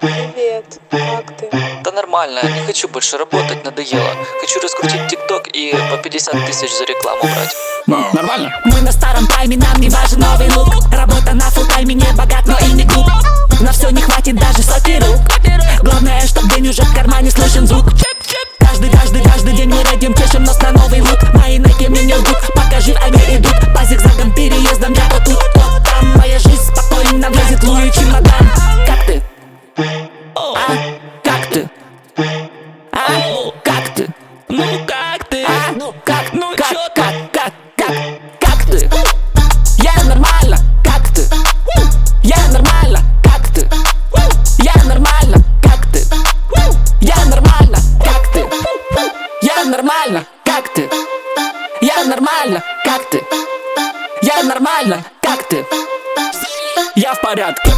Привет, как ты? Да нормально, не хочу больше работать, надоело. Хочу раскрутить ТикТок и по 50 тысяч за рекламу брать. Ну, нормально. Мы на старом прайме, нам не важен новый лук Работа на фултайме, не богат, но и не глуп На все не хватит даже сотни рук Главное, чтоб день уже в кармане слышен звук Каждый, каждый, каждый день мы радим, чешем нос на новый лук Мои найки мне не лгут, покажи, они идут Пазик за гон переездом, я вот тут, вот там Моя жизнь спокойно влезет, луи чемодан Ну как ты? А? Ну как? Ну как, чё как, как, как, как ты? Я нормально, как ты? Я нормально, как ты? Я нормально, как ты? Я нормально, как ты? Я нормально, как ты? Я нормально, как ты? Я нормально, как ты? Я в порядке.